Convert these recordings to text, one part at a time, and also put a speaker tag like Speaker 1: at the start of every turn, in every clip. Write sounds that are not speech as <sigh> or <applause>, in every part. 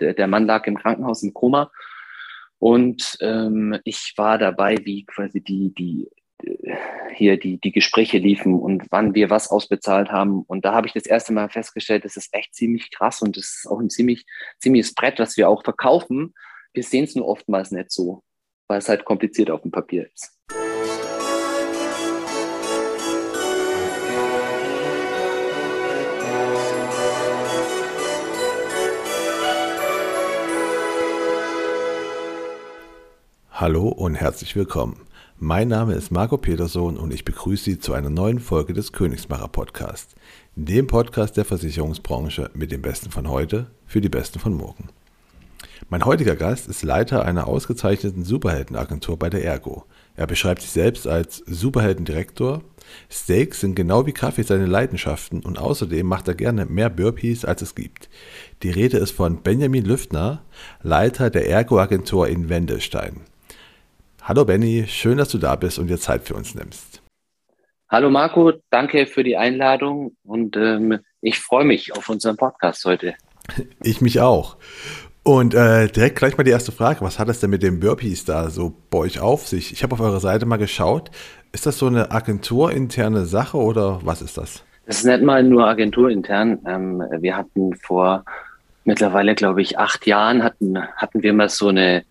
Speaker 1: der, Mann lag im Krankenhaus im Koma und ähm, ich war dabei, wie quasi die, die hier die, die Gespräche liefen und wann wir was ausbezahlt haben. Und da habe ich das erste Mal festgestellt, das ist echt ziemlich krass und das ist auch ein ziemlich, ziemliches Brett, was wir auch verkaufen. Wir sehen es nur oftmals nicht so, weil es halt kompliziert auf dem Papier ist.
Speaker 2: Hallo und herzlich willkommen. Mein Name ist Marco Peterson und ich begrüße Sie zu einer neuen Folge des Königsmacher Podcast, dem Podcast der Versicherungsbranche mit dem Besten von heute für die Besten von morgen. Mein heutiger Gast ist Leiter einer ausgezeichneten Superheldenagentur bei der Ergo. Er beschreibt sich selbst als Superheldendirektor. Steaks sind genau wie Kaffee seine Leidenschaften und außerdem macht er gerne mehr Burpees, als es gibt. Die Rede ist von Benjamin Lüftner, Leiter der Ergo-Agentur in Wendelstein. Hallo Benny, schön, dass du da bist und dir Zeit für uns nimmst.
Speaker 1: Hallo Marco, danke für die Einladung und ähm, ich freue mich auf unseren Podcast heute. <laughs>
Speaker 2: Ich mich auch. Und äh, direkt gleich mal die erste Frage. Was hat es denn mit den Burpees da so bei euch auf sich? Ich habe auf eurer Seite mal geschaut. Ist das so eine agenturinterne Sache oder was ist das?
Speaker 1: Das ist nicht mal nur agenturintern. Ähm, wir hatten vor mittlerweile, glaube ich, acht Jahren hatten, hatten wir mal so eine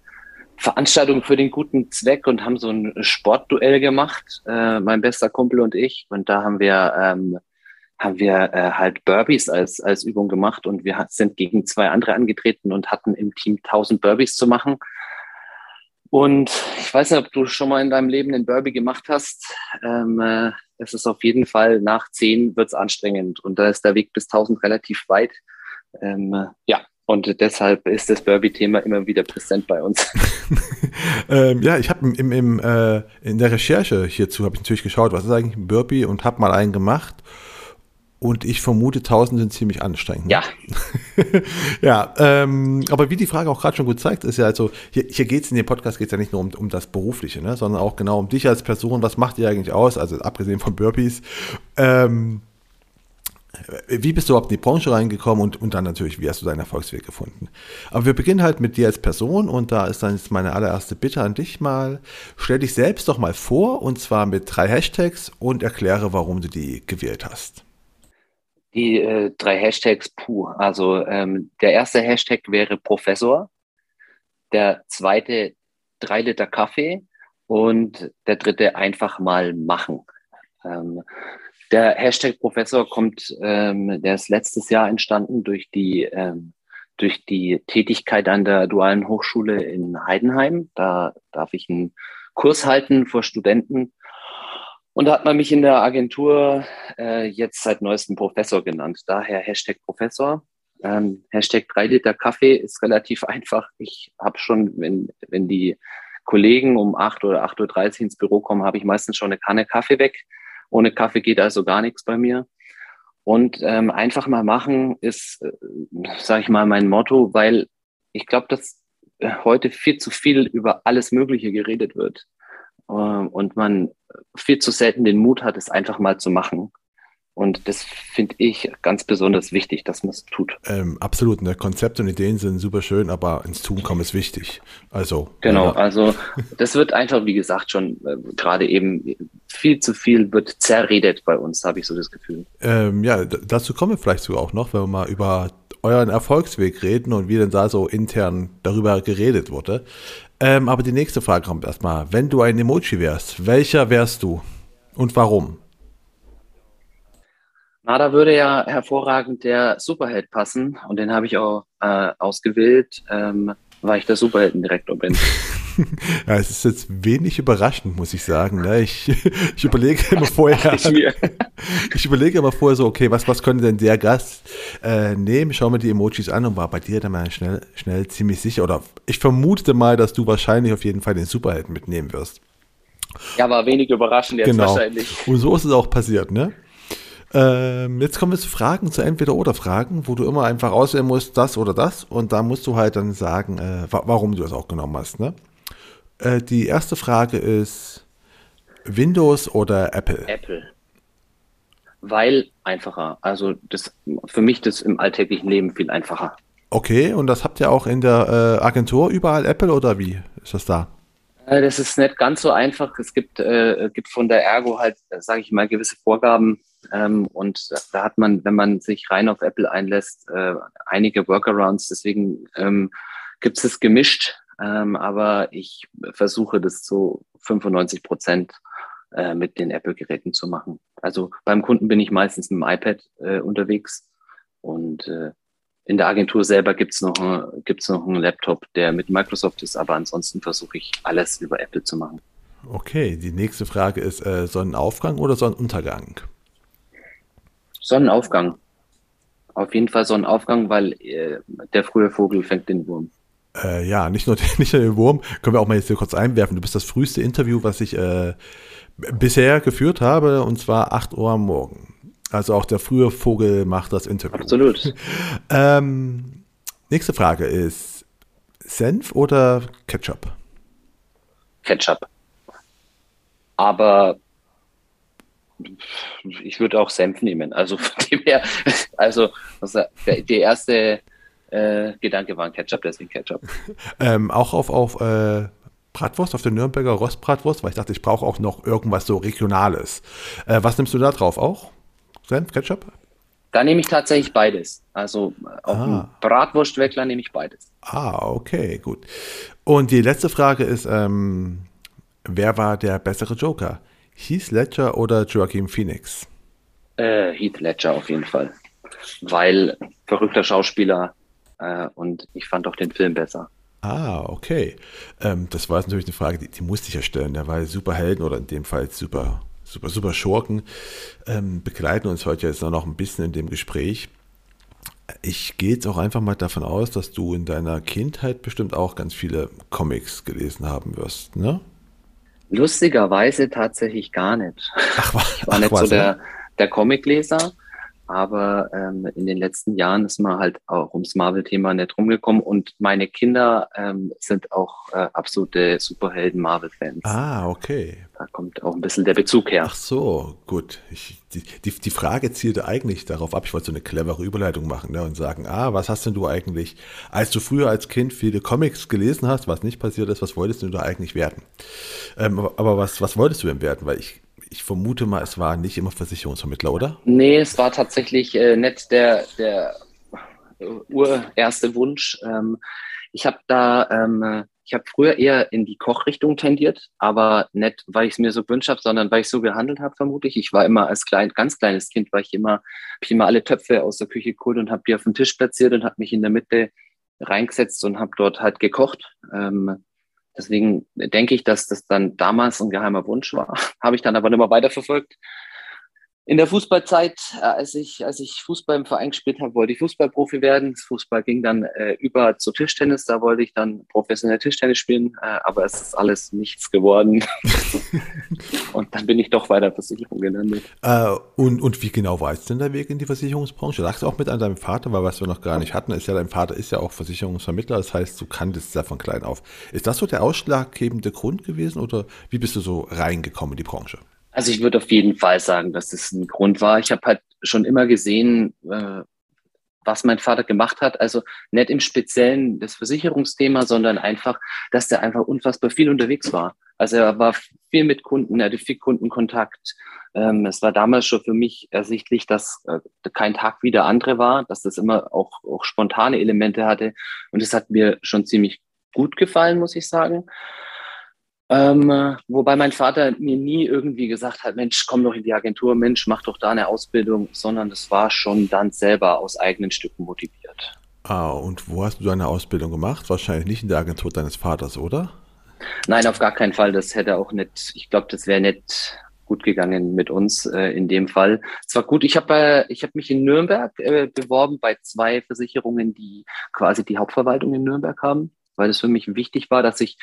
Speaker 1: Veranstaltung für den guten Zweck und haben so ein Sportduell gemacht, äh, mein bester Kumpel und ich. Und da haben wir, ähm, haben wir äh, halt Burpees als, als Übung gemacht und wir sind gegen zwei andere angetreten und hatten im Team 1000 Burpees zu machen. Und ich weiß nicht, ob du schon mal in deinem Leben einen Burpee gemacht hast. Ähm, äh, es ist auf jeden Fall nach zehn wird's anstrengend und da ist der Weg bis 1000 relativ weit. Ähm, äh, ja, und deshalb ist das Burby-Thema immer wieder präsent bei uns. <laughs> <laughs>
Speaker 2: ähm, ja, ich habe im, im, äh, in der Recherche hierzu habe ich natürlich geschaut, was ist eigentlich ein Burpee und habe mal einen gemacht. Und ich vermute, 1000 sind ziemlich anstrengend.
Speaker 1: Ja. <laughs>
Speaker 2: ja, ähm, aber wie die Frage auch gerade schon gut zeigt, ist ja also, hier, hier geht es in dem Podcast geht ja nicht nur um, um das Berufliche, ne, sondern auch genau um dich als Person. Was macht ihr eigentlich aus? Also abgesehen von Burpees. Ähm, wie bist du überhaupt in die Branche reingekommen und, und dann natürlich, wie hast du deinen Erfolgsweg gefunden? Aber wir beginnen halt mit dir als Person und da ist dann jetzt meine allererste Bitte an dich mal. Stell dich selbst doch mal vor und zwar mit drei Hashtags und erkläre, warum du die gewählt hast.
Speaker 1: Die äh, drei Hashtags, puh, also ähm, der erste Hashtag wäre Professor, der zweite drei Liter Kaffee und der dritte einfach mal machen. Ähm, der Hashtag Professor kommt, ähm, der ist letztes Jahr entstanden durch die, ähm, durch die Tätigkeit an der Dualen Hochschule in Heidenheim. Da darf ich einen Kurs halten vor Studenten. Und da hat man mich in der Agentur äh, jetzt seit neuestem Professor genannt. Daher Hashtag Professor. Ähm, Hashtag 3 Liter Kaffee ist relativ einfach. Ich habe schon, wenn, wenn die Kollegen um 8 oder 8.30 Uhr ins Büro kommen, habe ich meistens schon eine Kanne Kaffee weg ohne Kaffee geht also gar nichts bei mir. Und ähm, einfach mal machen ist, äh, sage ich mal, mein Motto, weil ich glaube, dass äh, heute viel zu viel über alles Mögliche geredet wird äh, und man viel zu selten den Mut hat, es einfach mal zu machen. Und das finde ich ganz besonders wichtig, dass man es tut.
Speaker 2: Ähm, absolut. Ne? Konzepte und Ideen sind super schön, aber ins Tun kommen ist wichtig. Also.
Speaker 1: Genau, ja. also das wird einfach, wie gesagt, schon äh, gerade eben viel zu viel wird zerredet bei uns, habe ich so das Gefühl.
Speaker 2: Ähm, ja, dazu kommen wir vielleicht sogar auch noch, wenn wir mal über euren Erfolgsweg reden und wie denn da so intern darüber geredet wurde. Ähm, aber die nächste Frage kommt erstmal. Wenn du ein Emoji wärst, welcher wärst du und warum?
Speaker 1: Na, da würde ja hervorragend der Superheld passen und den habe ich auch äh, ausgewählt, ähm, weil ich der Superheldendirektor bin. <laughs>
Speaker 2: ja, es ist jetzt wenig überraschend, muss ich sagen. Ne? Ich, <laughs> ich überlege immer vorher, <laughs> ich überlege immer vorher so, okay, was, was könnte denn der Gast äh, nehmen? Schau mir die Emojis an und war bei dir dann mal schnell, schnell ziemlich sicher. Oder ich vermute mal, dass du wahrscheinlich auf jeden Fall den Superhelden mitnehmen wirst.
Speaker 1: Ja, war wenig überraschend jetzt genau. wahrscheinlich.
Speaker 2: Und so ist es auch passiert, ne? Ähm, jetzt kommen wir zu Fragen, zu Entweder-Oder-Fragen, wo du immer einfach auswählen musst, das oder das. Und da musst du halt dann sagen, äh, warum du das auch genommen hast. Ne? Äh, die erste Frage ist Windows oder Apple?
Speaker 1: Apple. Weil einfacher. Also das für mich das im alltäglichen Leben viel einfacher.
Speaker 2: Okay, und das habt ihr auch in der äh, Agentur überall Apple oder wie ist das da?
Speaker 1: Äh, das ist nicht ganz so einfach. Es gibt, äh, gibt von der Ergo halt, sage ich mal, gewisse Vorgaben. Ähm, und da hat man, wenn man sich rein auf Apple einlässt, äh, einige Workarounds. Deswegen ähm, gibt es es gemischt. Ähm, aber ich versuche das zu 95 Prozent äh, mit den Apple-Geräten zu machen. Also beim Kunden bin ich meistens mit dem iPad äh, unterwegs und äh, in der Agentur selber gibt's noch, noch einen Laptop, der mit Microsoft ist, aber ansonsten versuche ich alles über Apple zu machen.
Speaker 2: Okay, die nächste Frage ist äh, Sonnenaufgang oder Sonnenuntergang?
Speaker 1: Sonnenaufgang. Auf jeden Fall Sonnenaufgang, weil äh, der frühe Vogel fängt den Wurm.
Speaker 2: Äh, ja, nicht nur, <laughs> nicht nur den Wurm, können wir auch mal jetzt hier kurz einwerfen. Du bist das früheste Interview, was ich äh, bisher geführt habe, und zwar 8 Uhr am Morgen. Also auch der frühe Vogel macht das Interview.
Speaker 1: Absolut. <laughs>
Speaker 2: ähm, nächste Frage ist: Senf oder Ketchup?
Speaker 1: Ketchup. Aber ich würde auch Senf nehmen. Also von <laughs> dem her, also der, der erste äh, Gedanke war ein Ketchup, deswegen Ketchup. <laughs>
Speaker 2: ähm, auch auf, auf äh, Bratwurst, auf der Nürnberger Rostbratwurst, weil ich dachte, ich brauche auch noch irgendwas so Regionales. Äh, was nimmst du da drauf auch? Senf, Ketchup?
Speaker 1: Da nehme ich tatsächlich beides. Also auf ah. dem Bratwurstweckler nehme ich beides.
Speaker 2: Ah, okay, gut. Und die letzte Frage ist, ähm, wer war der bessere Joker? Heath Ledger oder Joaquin Phoenix?
Speaker 1: Äh, Heath Ledger auf jeden Fall. Weil verrückter Schauspieler äh, und ich fand auch den Film besser.
Speaker 2: Ah, okay. Ähm, das war jetzt natürlich eine Frage, die, die musste ich ja stellen. Der war Superhelden oder in dem Fall super super, super Schurken, ähm, begleiten uns heute jetzt noch ein bisschen in dem Gespräch. Ich gehe jetzt auch einfach mal davon aus, dass du in deiner Kindheit bestimmt auch ganz viele Comics gelesen haben wirst, ne?
Speaker 1: Lustigerweise tatsächlich gar nicht. Ach, ich war ach, nicht so der, der Comicleser. Aber ähm, in den letzten Jahren ist man halt auch ums Marvel-Thema nicht rumgekommen und meine Kinder ähm, sind auch äh, absolute Superhelden-Marvel-Fans.
Speaker 2: Ah, okay.
Speaker 1: Da kommt auch ein bisschen der Bezug her.
Speaker 2: Ach so, gut. Ich, die, die, die Frage zielte eigentlich darauf ab, ich wollte so eine clevere Überleitung machen ne, und sagen, ah, was hast denn du eigentlich, als du früher als Kind viele Comics gelesen hast, was nicht passiert ist, was wolltest du da eigentlich werden? Ähm, aber, was, was wolltest du denn werden? Weil ich ich vermute mal, es war nicht immer Versicherungsvermittler, oder?
Speaker 1: Nee, es war tatsächlich äh, nicht der, der äh, urerste Wunsch. Ähm, ich habe da, ähm, ich habe früher eher in die Kochrichtung tendiert, aber nicht, weil ich es mir so gewünscht habe, sondern weil ich so gehandelt habe, vermutlich. Ich war immer als klein, ganz kleines Kind, war ich immer, habe ich immer alle Töpfe aus der Küche geholt und habe die auf den Tisch platziert und habe mich in der Mitte reingesetzt und habe dort halt gekocht. Ähm, Deswegen denke ich, dass das dann damals ein geheimer Wunsch war. <laughs> Habe ich dann aber nicht mehr weiterverfolgt in der Fußballzeit, äh, als ich, als ich Fußball im Verein gespielt habe, wollte ich Fußballprofi werden. Das Fußball ging dann äh, über zu Tischtennis. Da wollte ich dann professionell Tischtennis spielen, äh, aber es ist alles nichts geworden. <laughs> und dann bin ich doch weiter Versicherung gelandet.
Speaker 2: Äh, und, und wie genau war es denn der Weg in die Versicherungsbranche? Lagst du auch mit an deinem Vater, weil was wir noch gar nicht hatten, ist ja, dein Vater ist ja auch Versicherungsvermittler, das heißt, du kanntest es ja von klein auf. Ist das so der ausschlaggebende Grund gewesen oder wie bist du so reingekommen in die Branche?
Speaker 1: Also ich würde auf jeden Fall sagen, dass das ein Grund war. Ich habe halt schon immer gesehen, äh, was mein Vater gemacht hat. Also nicht im Speziellen das Versicherungsthema, sondern einfach, dass der einfach unfassbar viel unterwegs war. Also er war viel mit Kunden, er hatte viel Kundenkontakt. Ähm, es war damals schon für mich ersichtlich, dass äh, kein Tag wie der andere war, dass das immer auch, auch spontane Elemente hatte. Und es hat mir schon ziemlich gut gefallen, muss ich sagen. Ähm, wobei mein Vater mir nie irgendwie gesagt hat, Mensch, komm doch in die Agentur, Mensch, mach doch da eine Ausbildung, sondern das war schon dann selber aus eigenen Stücken motiviert.
Speaker 2: Ah, und wo hast du deine Ausbildung gemacht? Wahrscheinlich nicht in der Agentur deines Vaters, oder?
Speaker 1: Nein, auf gar keinen Fall. Das hätte auch nicht, ich glaube, das wäre nicht gut gegangen mit uns äh, in dem Fall. Es war gut, ich habe äh, ich hab mich in Nürnberg äh, beworben bei zwei Versicherungen, die quasi die Hauptverwaltung in Nürnberg haben weil es für mich wichtig war, dass ich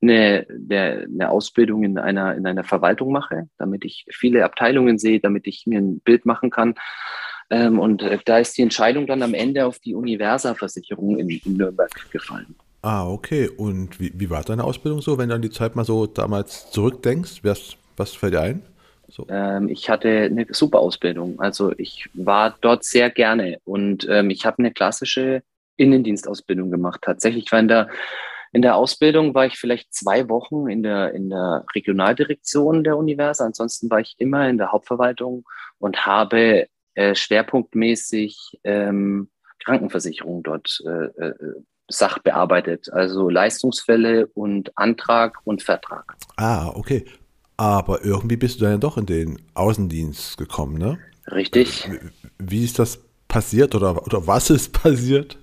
Speaker 1: eine, eine, Ausbildung in einer, in einer Verwaltung mache, damit ich viele Abteilungen sehe, damit ich mir ein Bild machen kann. Ähm, und äh, da ist die Entscheidung dann am Ende auf die Universa-Versicherung in, in Nürnberg gefallen.
Speaker 2: Ah, okay. Und wie, wie war deine Ausbildung so, wenn du an die Zeit mal so damals zurückdenkst? Was, was fällt dir ein?
Speaker 1: So. Ähm, ich hatte eine super Ausbildung. Also ich war dort sehr gerne und ähm, ich habe eine klassische Innendienstausbildung gemacht. Tatsächlich war in der, in der Ausbildung war ich vielleicht zwei Wochen in der, in der Regionaldirektion der Universe. Ansonsten war ich immer in der Hauptverwaltung und habe äh, schwerpunktmäßig ähm, Krankenversicherung dort äh, äh, Sach bearbeitet, also Leistungsfälle und Antrag und Vertrag.
Speaker 2: Ah, okay. Aber irgendwie bist du dann ja doch in den Außendienst gekommen, ne?
Speaker 1: Richtig.
Speaker 2: Wie ist das passiert oder, oder was ist passiert?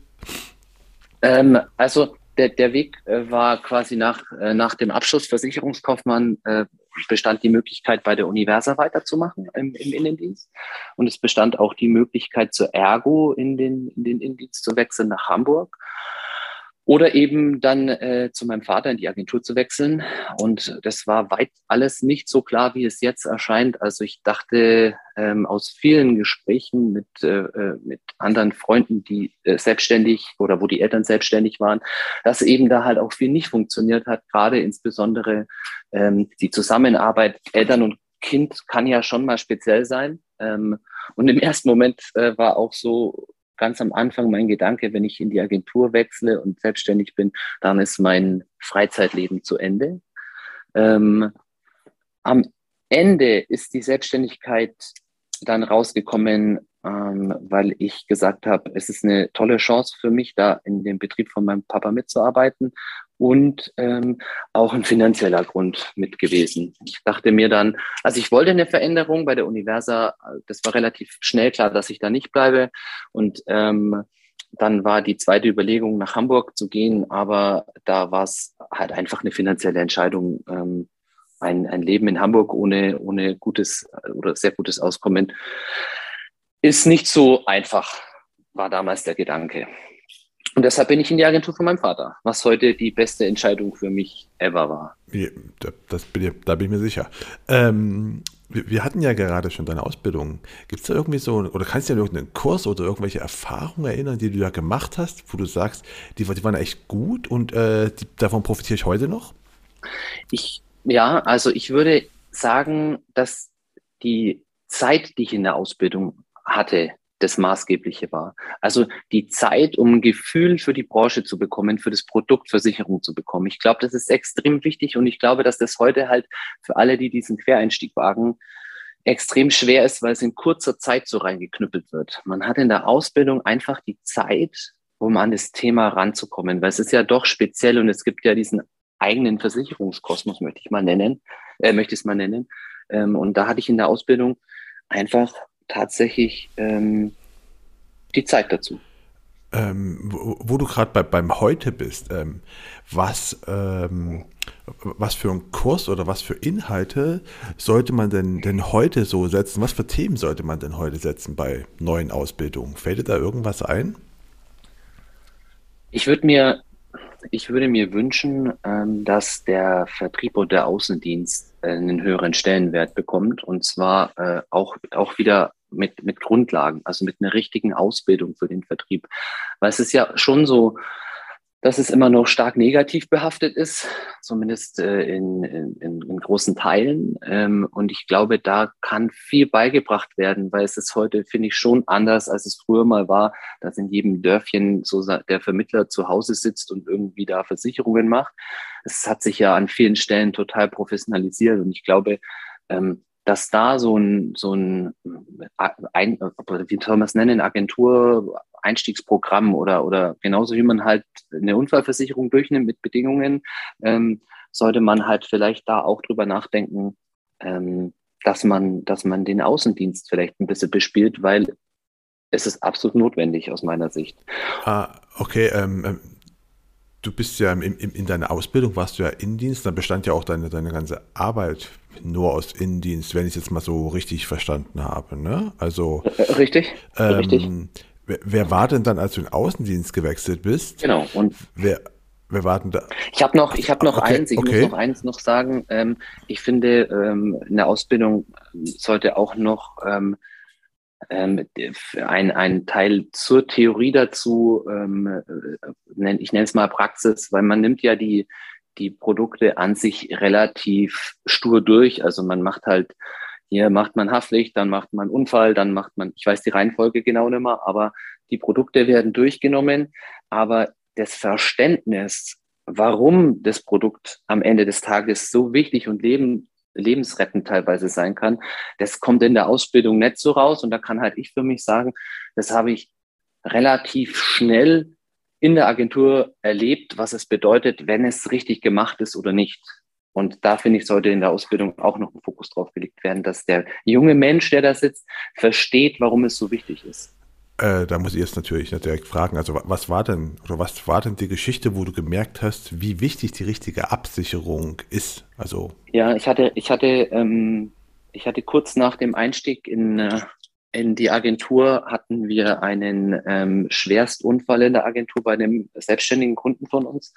Speaker 1: Ähm, also der, der Weg äh, war quasi nach, äh, nach dem Abschluss Versicherungskaufmann äh, bestand die Möglichkeit, bei der Universa weiterzumachen im, im Innendienst. Und es bestand auch die Möglichkeit, zur Ergo in den, in den Innendienst zu wechseln nach Hamburg. Oder eben dann äh, zu meinem Vater in die Agentur zu wechseln. Und das war weit alles nicht so klar, wie es jetzt erscheint. Also ich dachte ähm, aus vielen Gesprächen mit, äh, äh, mit anderen Freunden, die äh, selbstständig oder wo die Eltern selbstständig waren, dass eben da halt auch viel nicht funktioniert hat. Gerade insbesondere ähm, die Zusammenarbeit Eltern und Kind kann ja schon mal speziell sein. Ähm, und im ersten Moment äh, war auch so, ganz am Anfang mein Gedanke, wenn ich in die Agentur wechsle und selbstständig bin, dann ist mein Freizeitleben zu Ende. Ähm, am Ende ist die Selbstständigkeit dann rausgekommen, ähm, weil ich gesagt habe, es ist eine tolle Chance für mich, da in dem Betrieb von meinem Papa mitzuarbeiten und ähm, auch ein finanzieller Grund mit gewesen. Ich dachte mir dann, also ich wollte eine Veränderung bei der Universa, das war relativ schnell klar, dass ich da nicht bleibe und ähm, dann war die zweite Überlegung, nach Hamburg zu gehen, aber da war es halt einfach eine finanzielle Entscheidung. Ähm, ein, ein Leben in Hamburg ohne, ohne gutes oder sehr gutes Auskommen ist nicht so einfach, war damals der Gedanke. Und deshalb bin ich in die Agentur von meinem Vater, was heute die beste Entscheidung für mich ever war.
Speaker 2: Das bin ich, da bin ich mir sicher. Ähm, wir, wir, hatten ja gerade schon deine Ausbildung. Gibt es da irgendwie so, oder kannst du dir an irgendeinen Kurs oder irgendwelche Erfahrungen erinnern, die du da gemacht hast, wo du sagst, die, die waren echt gut und äh, die, davon profitiere ich heute noch?
Speaker 1: Ich, ja, also ich würde sagen, dass die Zeit, die ich in der Ausbildung hatte, das Maßgebliche war. Also die Zeit, um ein Gefühl für die Branche zu bekommen, für das Produkt Versicherung zu bekommen. Ich glaube, das ist extrem wichtig und ich glaube, dass das heute halt für alle, die diesen Quereinstieg wagen, extrem schwer ist, weil es in kurzer Zeit so reingeknüppelt wird. Man hat in der Ausbildung einfach die Zeit, um an das Thema ranzukommen, weil es ist ja doch speziell und es gibt ja diesen eigenen Versicherungskosmos, möchte ich mal nennen, äh, möchte ich es mal nennen. Ähm, und da hatte ich in der Ausbildung einfach tatsächlich ähm, die Zeit dazu.
Speaker 2: Ähm, wo, wo, du gerade bei, beim Heute bist, ähm, was, ähm, was für einen Kurs oder was für Inhalte sollte man denn, denn heute so setzen? Was für Themen sollte man denn heute setzen bei neuen Ausbildungen? Fällt dir da irgendwas ein?
Speaker 1: Ich würde mir, ich würde mir wünschen, ähm, dass der Vertrieb und der Außendienst einen höheren Stellenwert bekommt und zwar äh, auch, auch wieder mit, mit Grundlagen, also mit einer richtigen Ausbildung für den Vertrieb. Weil es ist ja schon so, dass es immer noch stark negativ behaftet ist, zumindest äh, in, in, in, großen Teilen. Ähm, und ich glaube, da kann viel beigebracht werden, weil es ist heute, finde ich, schon anders, als es früher mal war, dass in jedem Dörfchen so der Vermittler zu Hause sitzt und irgendwie da Versicherungen macht. Es hat sich ja an vielen Stellen total professionalisiert und ich glaube, ähm, dass da so ein, so ein, ein wie soll man es nennen, Agentur, Einstiegsprogramm oder, oder genauso wie man halt eine Unfallversicherung durchnimmt mit Bedingungen, ähm, sollte man halt vielleicht da auch drüber nachdenken, ähm, dass man, dass man den Außendienst vielleicht ein bisschen bespielt, weil es ist absolut notwendig aus meiner Sicht.
Speaker 2: Ah, okay, ähm, ähm du bist ja im, im, in deiner Ausbildung, warst du ja Innendienst, dann bestand ja auch deine, deine ganze Arbeit nur aus Innendienst, wenn ich es jetzt mal so richtig verstanden habe. Ne? Also,
Speaker 1: äh, richtig,
Speaker 2: ähm, richtig. Wer, wer, war denn dann, als du in den Außendienst gewechselt bist?
Speaker 1: Genau.
Speaker 2: Und wer, wer war denn da?
Speaker 1: Ich habe noch, ich habe noch okay, eins, ich okay. muss noch eins noch sagen. Ähm, ich finde, ähm, in der Ausbildung sollte auch noch ähm, ähm, ein, ein Teil zur Theorie dazu, ähm, äh, ich nenne es mal Praxis, weil man nimmt ja die, die Produkte an sich relativ stur durch. Also man macht halt, hier macht man Haftpflicht, dann macht man Unfall, dann macht man, ich weiß die Reihenfolge genau nicht mehr, aber die Produkte werden durchgenommen. aber das Verständnis, warum das Produkt am Ende des Tages so wichtig und leben, lebensrettend teilweise sein kann, das kommt in der Ausbildung nicht so raus. Und da kann halt ich für mich sagen, das habe ich relativ schnell in der Agentur erlebt, was es bedeutet, wenn es richtig gemacht ist oder nicht. Und da finde ich, sollte in der Ausbildung auch noch ein Fokus drauf gelegt werden, dass der junge Mensch, der da sitzt, versteht, warum es so wichtig ist.
Speaker 2: Äh, da muss ich jetzt natürlich direkt fragen, also was war denn oder was war denn die Geschichte, wo du gemerkt hast, wie wichtig die richtige Absicherung ist? Also
Speaker 1: ja, ich hatte, ich hatte, ähm, ich hatte kurz nach dem Einstieg in äh, in die Agentur hatten wir einen ähm, Schwerstunfall in der Agentur bei einem selbstständigen Kunden von uns.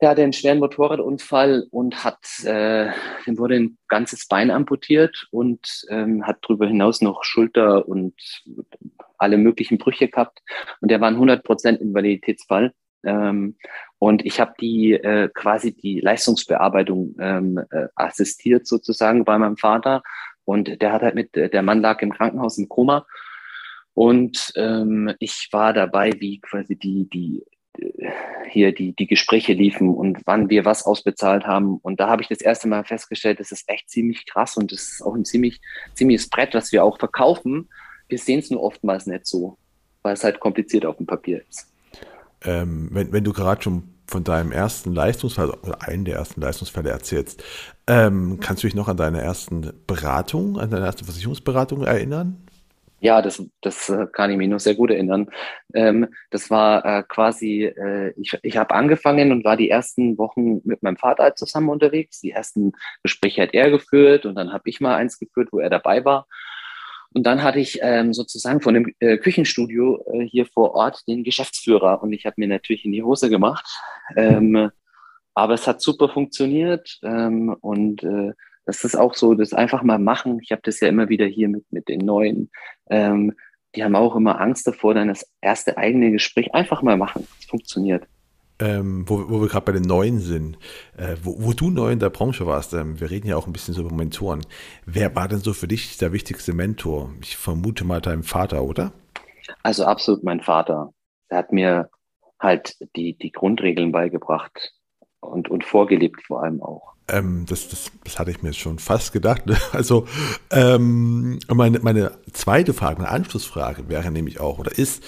Speaker 1: Der hatte einen schweren Motorradunfall und hat, äh, dem wurde ein ganzes Bein amputiert und ähm, hat darüber hinaus noch Schulter und alle möglichen Brüche gehabt. Und der war ein 100% Invaliditätsfall. Ähm, und ich habe die äh, quasi die Leistungsbearbeitung ähm, äh, assistiert sozusagen bei meinem Vater. Und der hat halt mit, der Mann lag im Krankenhaus im Koma. Und ähm, ich war dabei, wie quasi die, die hier die, die Gespräche liefen und wann wir was ausbezahlt haben. Und da habe ich das erste Mal festgestellt, das ist echt ziemlich krass und das ist auch ein ziemlich, ziemliches Brett, was wir auch verkaufen. Wir sehen es nur oftmals nicht so, weil es halt kompliziert auf dem Papier ist.
Speaker 2: Ähm, wenn, wenn du gerade schon von deinem ersten Leistungsfall oder einen der ersten Leistungsfälle erzählst, ähm, kannst du dich noch an deine ersten Beratung, an deine erste Versicherungsberatung erinnern?
Speaker 1: Ja, das, das äh, kann ich mich noch sehr gut erinnern. Ähm, das war äh, quasi, äh, ich, ich habe angefangen und war die ersten Wochen mit meinem Vater zusammen unterwegs. Die ersten Gespräche hat er geführt und dann habe ich mal eins geführt, wo er dabei war. Und dann hatte ich ähm, sozusagen von dem äh, Küchenstudio äh, hier vor Ort den Geschäftsführer und ich habe mir natürlich in die Hose gemacht. Ähm, aber es hat super funktioniert ähm, und äh, das ist auch so, das einfach mal machen. Ich habe das ja immer wieder hier mit, mit den Neuen. Ähm, die haben auch immer Angst davor, dann das erste eigene Gespräch einfach mal machen. Es funktioniert.
Speaker 2: Ähm, wo, wo, wir gerade bei den Neuen sind, äh, wo, wo, du neu in der Branche warst, ähm, wir reden ja auch ein bisschen so über Mentoren. Wer war denn so für dich der wichtigste Mentor? Ich vermute mal dein Vater, oder?
Speaker 1: Also absolut mein Vater. Er hat mir halt die, die Grundregeln beigebracht und, und vorgelebt vor allem auch.
Speaker 2: Ähm, das, das, das hatte ich mir schon fast gedacht. Ne? <laughs> Also ähm, meine, meine zweite Frage, meine Anschlussfrage wäre nämlich auch oder ist,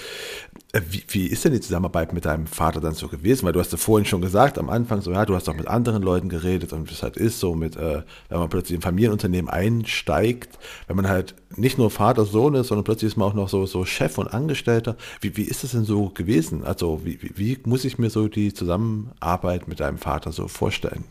Speaker 2: wie, wie ist denn die Zusammenarbeit mit deinem Vater dann so gewesen? Weil du hast ja vorhin schon gesagt, am Anfang so, ja, du hast auch mit anderen Leuten geredet und wie es halt ist, so mit, äh, wenn man plötzlich in Familienunternehmen einsteigt, wenn man halt nicht nur Vater, Sohn ist, sondern plötzlich ist man auch noch so, so Chef und Angestellter. Wie, wie ist das denn so gewesen? Also wie, wie, wie muss ich mir so die Zusammenarbeit mit deinem Vater so vorstellen?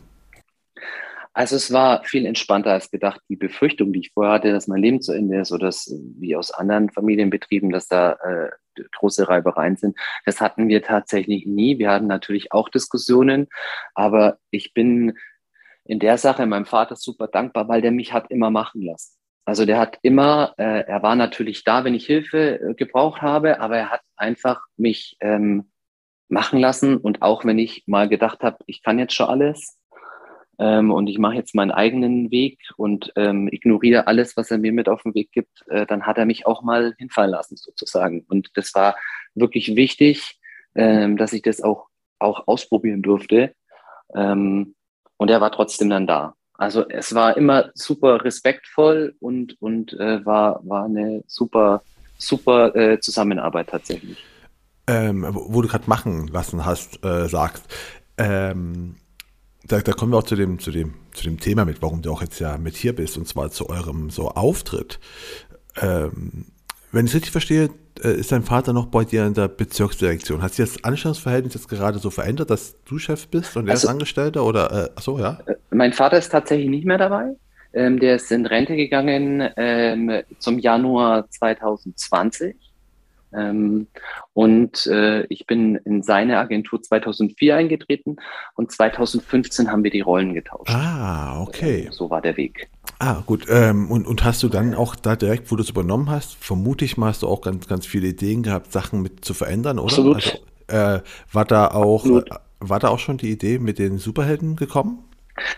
Speaker 1: Also es war viel entspannter als gedacht. Die Befürchtung, die ich vorher hatte, dass mein Leben zu Ende ist oder dass, wie aus anderen Familienbetrieben, dass da äh, große Reibereien sind, das hatten wir tatsächlich nie. Wir hatten natürlich auch Diskussionen, aber ich bin in der Sache meinem Vater super dankbar, weil der mich hat immer machen lassen. Also der hat immer, äh, er war natürlich da, wenn ich Hilfe äh, gebraucht habe, aber er hat einfach mich ähm, machen lassen und auch wenn ich mal gedacht habe, ich kann jetzt schon alles, ähm, und ich mache jetzt meinen eigenen Weg und ähm, ignoriere alles, was er mir mit auf den Weg gibt, äh, dann hat er mich auch mal hinfallen lassen sozusagen. Und das war wirklich wichtig, ähm, dass ich das auch, auch ausprobieren durfte. Ähm, und er war trotzdem dann da. Also es war immer super respektvoll und, und äh, war, war eine super, super äh, Zusammenarbeit tatsächlich.
Speaker 2: Ähm, wo du gerade machen lassen hast, äh, sagst, ähm, da, da kommen wir auch zu dem, zu, dem, zu dem Thema mit, warum du auch jetzt ja mit hier bist, und zwar zu eurem so Auftritt. Ähm, wenn ich es richtig verstehe, äh, ist dein Vater noch bei dir in der Bezirksdirektion. Hat sich das Anstellungsverhältnis jetzt gerade so verändert, dass du Chef bist und er also, ist Angestellter? Oder äh, achso, ja?
Speaker 1: Äh, mein Vater ist tatsächlich nicht mehr dabei. Ähm, der ist in Rente gegangen ähm, zum Januar 2020. Ähm, und äh, ich bin in seine Agentur 2004 eingetreten und 2015 haben wir die Rollen getauscht.
Speaker 2: Ah, okay.
Speaker 1: Ähm, so war der Weg.
Speaker 2: Ah, gut. Ähm, und, und hast du dann auch da direkt, wo du es übernommen hast, vermute ich mal, hast du auch ganz, ganz viele Ideen gehabt, Sachen mit zu verändern, oder?
Speaker 1: Absolut.
Speaker 2: Also, äh, war da auch, äh, war da auch schon die Idee mit den Superhelden gekommen?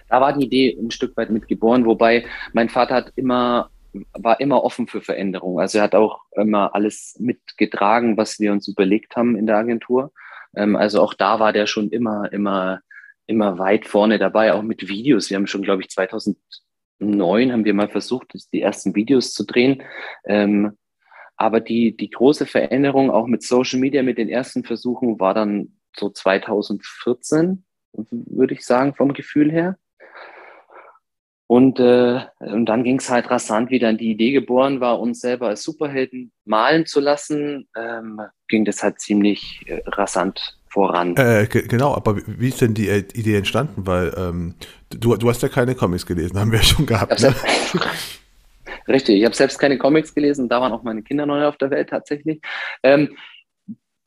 Speaker 1: Da war die Idee ein Stück weit mit geboren, wobei mein Vater hat immer war immer offen für Veränderung. Also er hat auch immer alles mitgetragen, was wir uns überlegt haben in der Agentur. Ähm, also auch da war der schon immer, immer, immer weit vorne dabei, auch mit Videos. Wir haben schon, glaube ich, 2009 haben wir mal versucht, die ersten Videos zu drehen. Ähm, aber die, die große Veränderung auch mit Social Media, mit den ersten Versuchen, war dann so 2014, würde ich sagen, vom Gefühl her. Und, äh, und dann ging es halt rasant, wie dann die Idee geboren war, uns selber als Superhelden malen zu lassen, ähm, ging das halt ziemlich äh, rasant voran.
Speaker 2: Äh, genau, aber wie ist denn die äh, Idee entstanden? Weil ähm, du, du hast ja keine Comics gelesen, haben wir ja schon gehabt. Ne? <laughs>
Speaker 1: Richtig, ich habe selbst keine Comics gelesen, da waren auch meine Kinder neu auf der Welt tatsächlich. Ähm,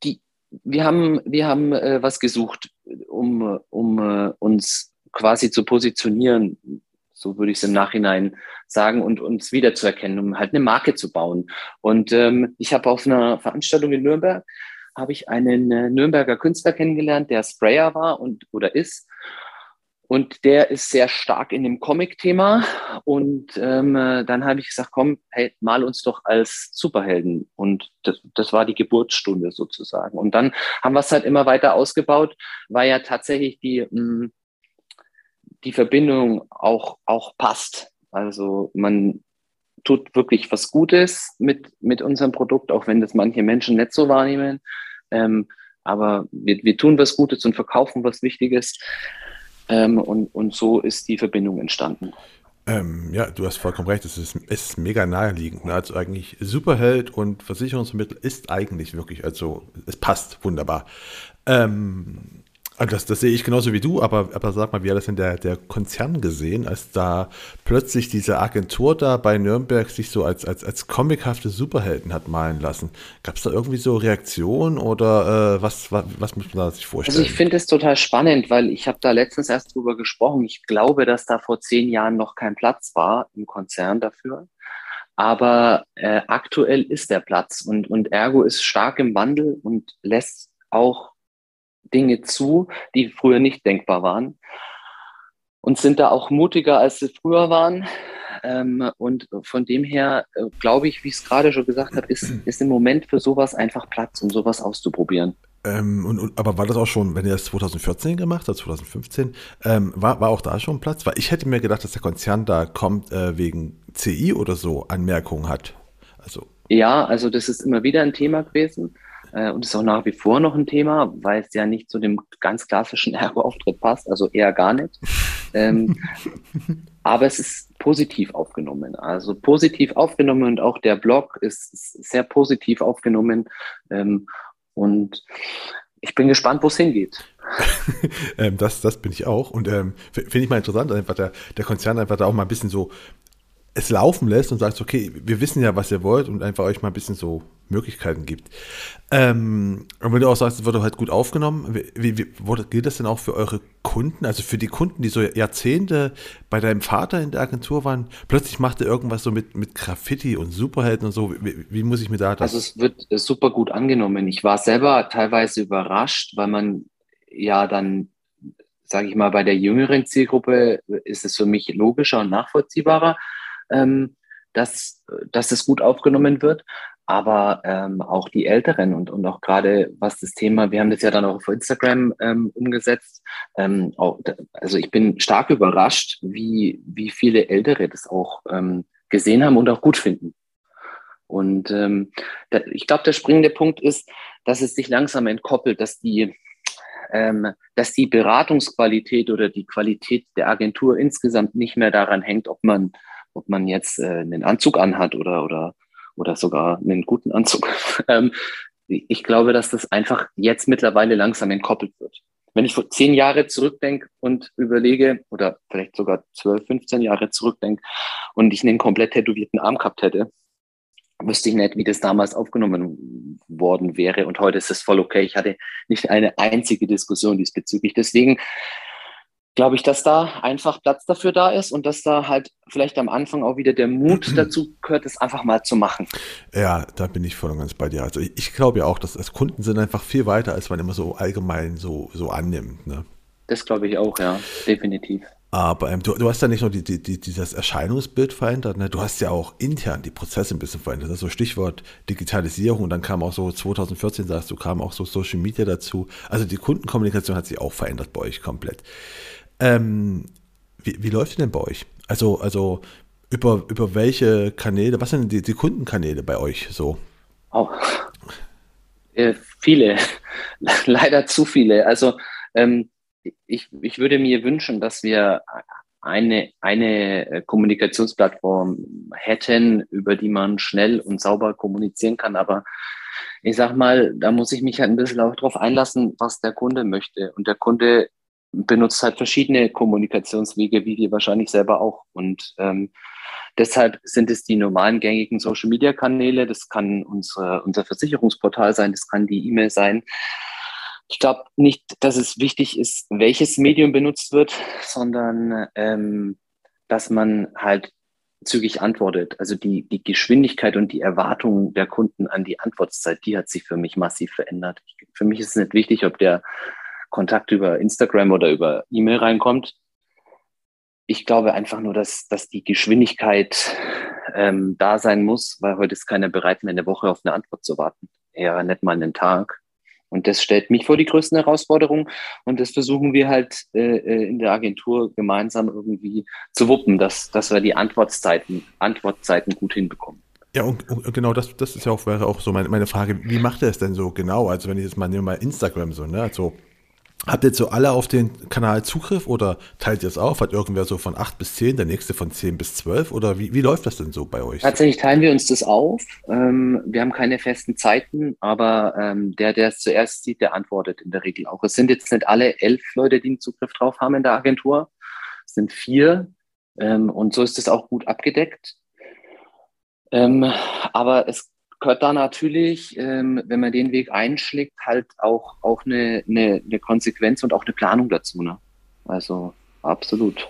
Speaker 1: die, wir haben, wir haben äh, was gesucht, um, um äh, uns quasi zu positionieren so würde ich es im Nachhinein sagen, und uns wiederzuerkennen, um halt eine Marke zu bauen. Und ähm, ich habe auf einer Veranstaltung in Nürnberg habe ich einen äh, Nürnberger Künstler kennengelernt, der Sprayer war und oder ist. Und der ist sehr stark in dem Comic-Thema. Und ähm, äh, dann habe ich gesagt, komm, hey, mal uns doch als Superhelden. Und das, das war die Geburtsstunde sozusagen. Und dann haben wir es halt immer weiter ausgebaut, weil ja tatsächlich die, mh, mm, die Verbindung auch, auch passt. Also man tut wirklich was Gutes mit, mit unserem Produkt, auch wenn das manche Menschen nicht so wahrnehmen. Ähm, aber wir, wir tun was Gutes und verkaufen was Wichtiges. Ähm, und, und so ist die Verbindung entstanden.
Speaker 2: Ähm, ja, du hast vollkommen recht, es ist, ist mega naheliegend. Ne? Also eigentlich Superheld und Versicherungsmittel ist eigentlich wirklich, also es passt wunderbar. Ähm, das, das sehe ich genauso wie du, aber, aber sag mal, wie hat das denn der, der Konzern gesehen, als da plötzlich diese Agentur da bei Nürnberg sich so als, als, als comichafte Superhelden hat malen lassen? Gab es da irgendwie so Reaktionen oder äh, was, was, was muss man da sich vorstellen?
Speaker 1: Also ich finde es total spannend, weil ich habe da letztens erst drüber gesprochen. Ich glaube, dass da vor zehn Jahren noch kein Platz war im Konzern dafür. Aber äh, aktuell ist der Platz und, und Ergo ist stark im Wandel und lässt auch Dinge zu, die früher nicht denkbar waren. Und sind da auch mutiger, als sie früher waren. Ähm, und von dem her äh, glaube ich, wie ich es gerade schon gesagt habe, ist, ist im Moment für sowas einfach Platz, um sowas auszuprobieren.
Speaker 2: Ähm, und, und, aber war das auch schon, wenn ihr das 2014 gemacht habt, 2015, ähm, war, war auch da schon Platz? Weil ich hätte mir gedacht, dass der Konzern da kommt äh, wegen CI oder so Anmerkungen hat.
Speaker 1: Also. Ja, also das ist immer wieder ein Thema gewesen. Äh, und ist auch nach wie vor noch ein Thema, weil es ja nicht zu dem ganz klassischen <laughs> Ergo-Auftritt passt, also eher gar nicht. ähm, <laughs> aber es ist positiv aufgenommen. Also positiv aufgenommen und auch der Blog ist, sehr positiv aufgenommen. Ähm, und ich bin gespannt, wo es hingeht. <laughs>
Speaker 2: ähm, das, das bin ich auch. Und ähm, finde ich mal interessant, einfach der, der Konzern einfach da auch mal ein bisschen so es laufen lässt und sagt, okay, wir wissen ja, was ihr wollt und einfach euch mal ein bisschen so Möglichkeiten gibt. Ähm, und wenn du auch sagst, es wurde halt gut aufgenommen, wie, wie, wurde, gilt das denn auch für eure Kunden, also für die Kunden, die so Jahrzehnte bei deinem Vater in der Agentur waren, plötzlich macht er irgendwas so mit, mit Graffiti und Superhelden und so, wie, wie muss ich mir da
Speaker 1: das? Also es wird super gut angenommen. Ich war selber teilweise überrascht, weil man ja dann sage ich mal, bei der jüngeren Zielgruppe ist es für mich logischer und nachvollziehbarer ähm, dass, dass es gut aufgenommen wird. Aber ähm, auch die Älteren und, und auch gerade was das Thema, wir haben das ja dann auch auf Instagram ähm, umgesetzt. Ähm, auch, also ich bin stark überrascht, wie, wie viele Ältere das auch ähm, gesehen haben und auch gut finden. Und ähm, da, ich glaube, der springende Punkt ist, dass es sich langsam entkoppelt, dass die, ähm, dass die Beratungsqualität oder die Qualität der Agentur insgesamt nicht mehr daran hängt, ob man ob man jetzt äh, einen Anzug anhat oder, oder, oder sogar einen guten Anzug. <laughs> ähm, ich glaube, dass das einfach jetzt mittlerweile langsam entkoppelt wird. Wenn ich vor zehn Jahre zurückdenke und überlege, oder vielleicht sogar zwölf, 15 Jahre zurückdenke und ich einen komplett tätowierten Arm gehabt hätte, wüsste ich nicht, wie das damals aufgenommen worden wäre. Und heute ist es voll okay. Ich hatte nicht eine einzige Diskussion diesbezüglich. Deswegen glaube ich, dass da einfach Platz dafür da ist und dass da halt vielleicht am Anfang auch wieder der Mut <clears throat> dazu gehört, es einfach mal zu machen.
Speaker 2: Ja, da bin ich voll und ganz bei dir. Also ich, ich glaube ja auch, dass als Kunden sind einfach viel weiter, als man immer so allgemein so, so annimmt. Ne?
Speaker 1: Das glaube ich auch, ja, definitiv.
Speaker 2: Aber ähm, du, du, hast ja nicht nur die, die, die, dieses Erscheinungsbild verändert, ne? du hast ja auch intern die Prozesse ein bisschen verändert. Das ist so Stichwort Digitalisierung und dann kam auch so 2014, sagst du, kam auch so Social Media dazu. Also die Kundenkommunikation hat sich auch verändert bei euch komplett. Ähm, wie, wie läuft denn bei euch? Also, also über, über welche Kanäle, was sind die, die Kundenkanäle bei euch so?
Speaker 1: Oh, äh, viele, <laughs> leider zu viele. Also ähm, ich, ich würde mir wünschen, dass wir eine, eine äh, Kommunikationsplattform hätten, über die man schnell und sauber kommunizieren kann. Aber ich sag mal, da muss ich mich halt ein bisschen auch drauf einlassen, was der Kunde möchte. Und der Kunde benutzt halt verschiedene Kommunikationswege, wie wir wahrscheinlich selber auch. Und ähm, deshalb sind es die normalen gängigen Social-Media-Kanäle. Das kann unsere, unser Versicherungsportal sein, das kann die E-Mail sein. Ich glaube nicht, dass es wichtig ist, welches Medium benutzt wird, sondern ähm, dass man halt zügig antwortet. Also die, die Geschwindigkeit und die Erwartung der Kunden an die Antwortzeit, die hat sich für mich massiv verändert. Für mich ist es nicht wichtig, ob der Kontakt über Instagram oder über E-Mail reinkommt. Ich glaube einfach nur, dass, dass die Geschwindigkeit ähm, da sein muss, weil heute ist keiner bereit, mehr eine Woche auf eine Antwort zu warten. Eher nicht mal einen Tag. Und das stellt mich vor die größten Herausforderungen. Und das versuchen wir halt äh, äh, in der Agentur gemeinsam irgendwie zu wuppen, dass, dass wir die Antwortzeiten, Antwortzeiten gut hinbekommen.
Speaker 2: Ja, und, und, genau das, das ist ja auch, wäre auch so meine, meine Frage, wie macht er es denn so genau? Also wenn ich jetzt mal nehme mal Instagram so, ne? Also Habt ihr jetzt so alle auf den Kanal Zugriff oder teilt ihr es auf? Hat irgendwer so von 8 bis 10, der nächste von 10 bis 12 oder wie, wie läuft das denn so bei euch?
Speaker 1: Tatsächlich teilen wir uns das auf. Ähm, wir haben keine festen Zeiten, aber ähm, der, der es zuerst sieht, der antwortet in der Regel auch. Es sind jetzt nicht alle elf Leute, die einen Zugriff drauf haben in der Agentur. Es sind vier ähm, und so ist es auch gut abgedeckt. Aber es gehört da natürlich, ähm, wenn man den Weg einschlägt, halt auch, auch eine, eine, eine Konsequenz und auch eine Planung dazu. Ne? Also absolut.